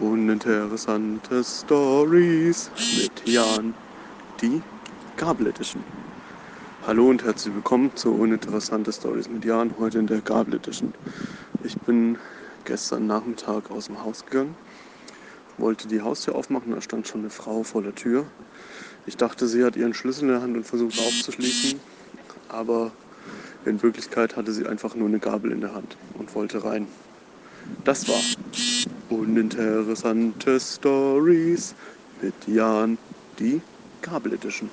Uninteressante Stories mit Jan, die Gabel Edition. Hallo und herzlich willkommen zu Uninteressante Stories mit Jan, heute in der Gabel Edition. Ich bin gestern Nachmittag aus dem Haus gegangen, wollte die Haustür aufmachen, da stand schon eine Frau vor der Tür. Ich dachte, sie hat ihren Schlüssel in der Hand und versucht aufzuschließen, aber in Wirklichkeit hatte sie einfach nur eine Gabel in der Hand und wollte rein. Das war Uninteressante Stories mit Jan, die Gabel Edition.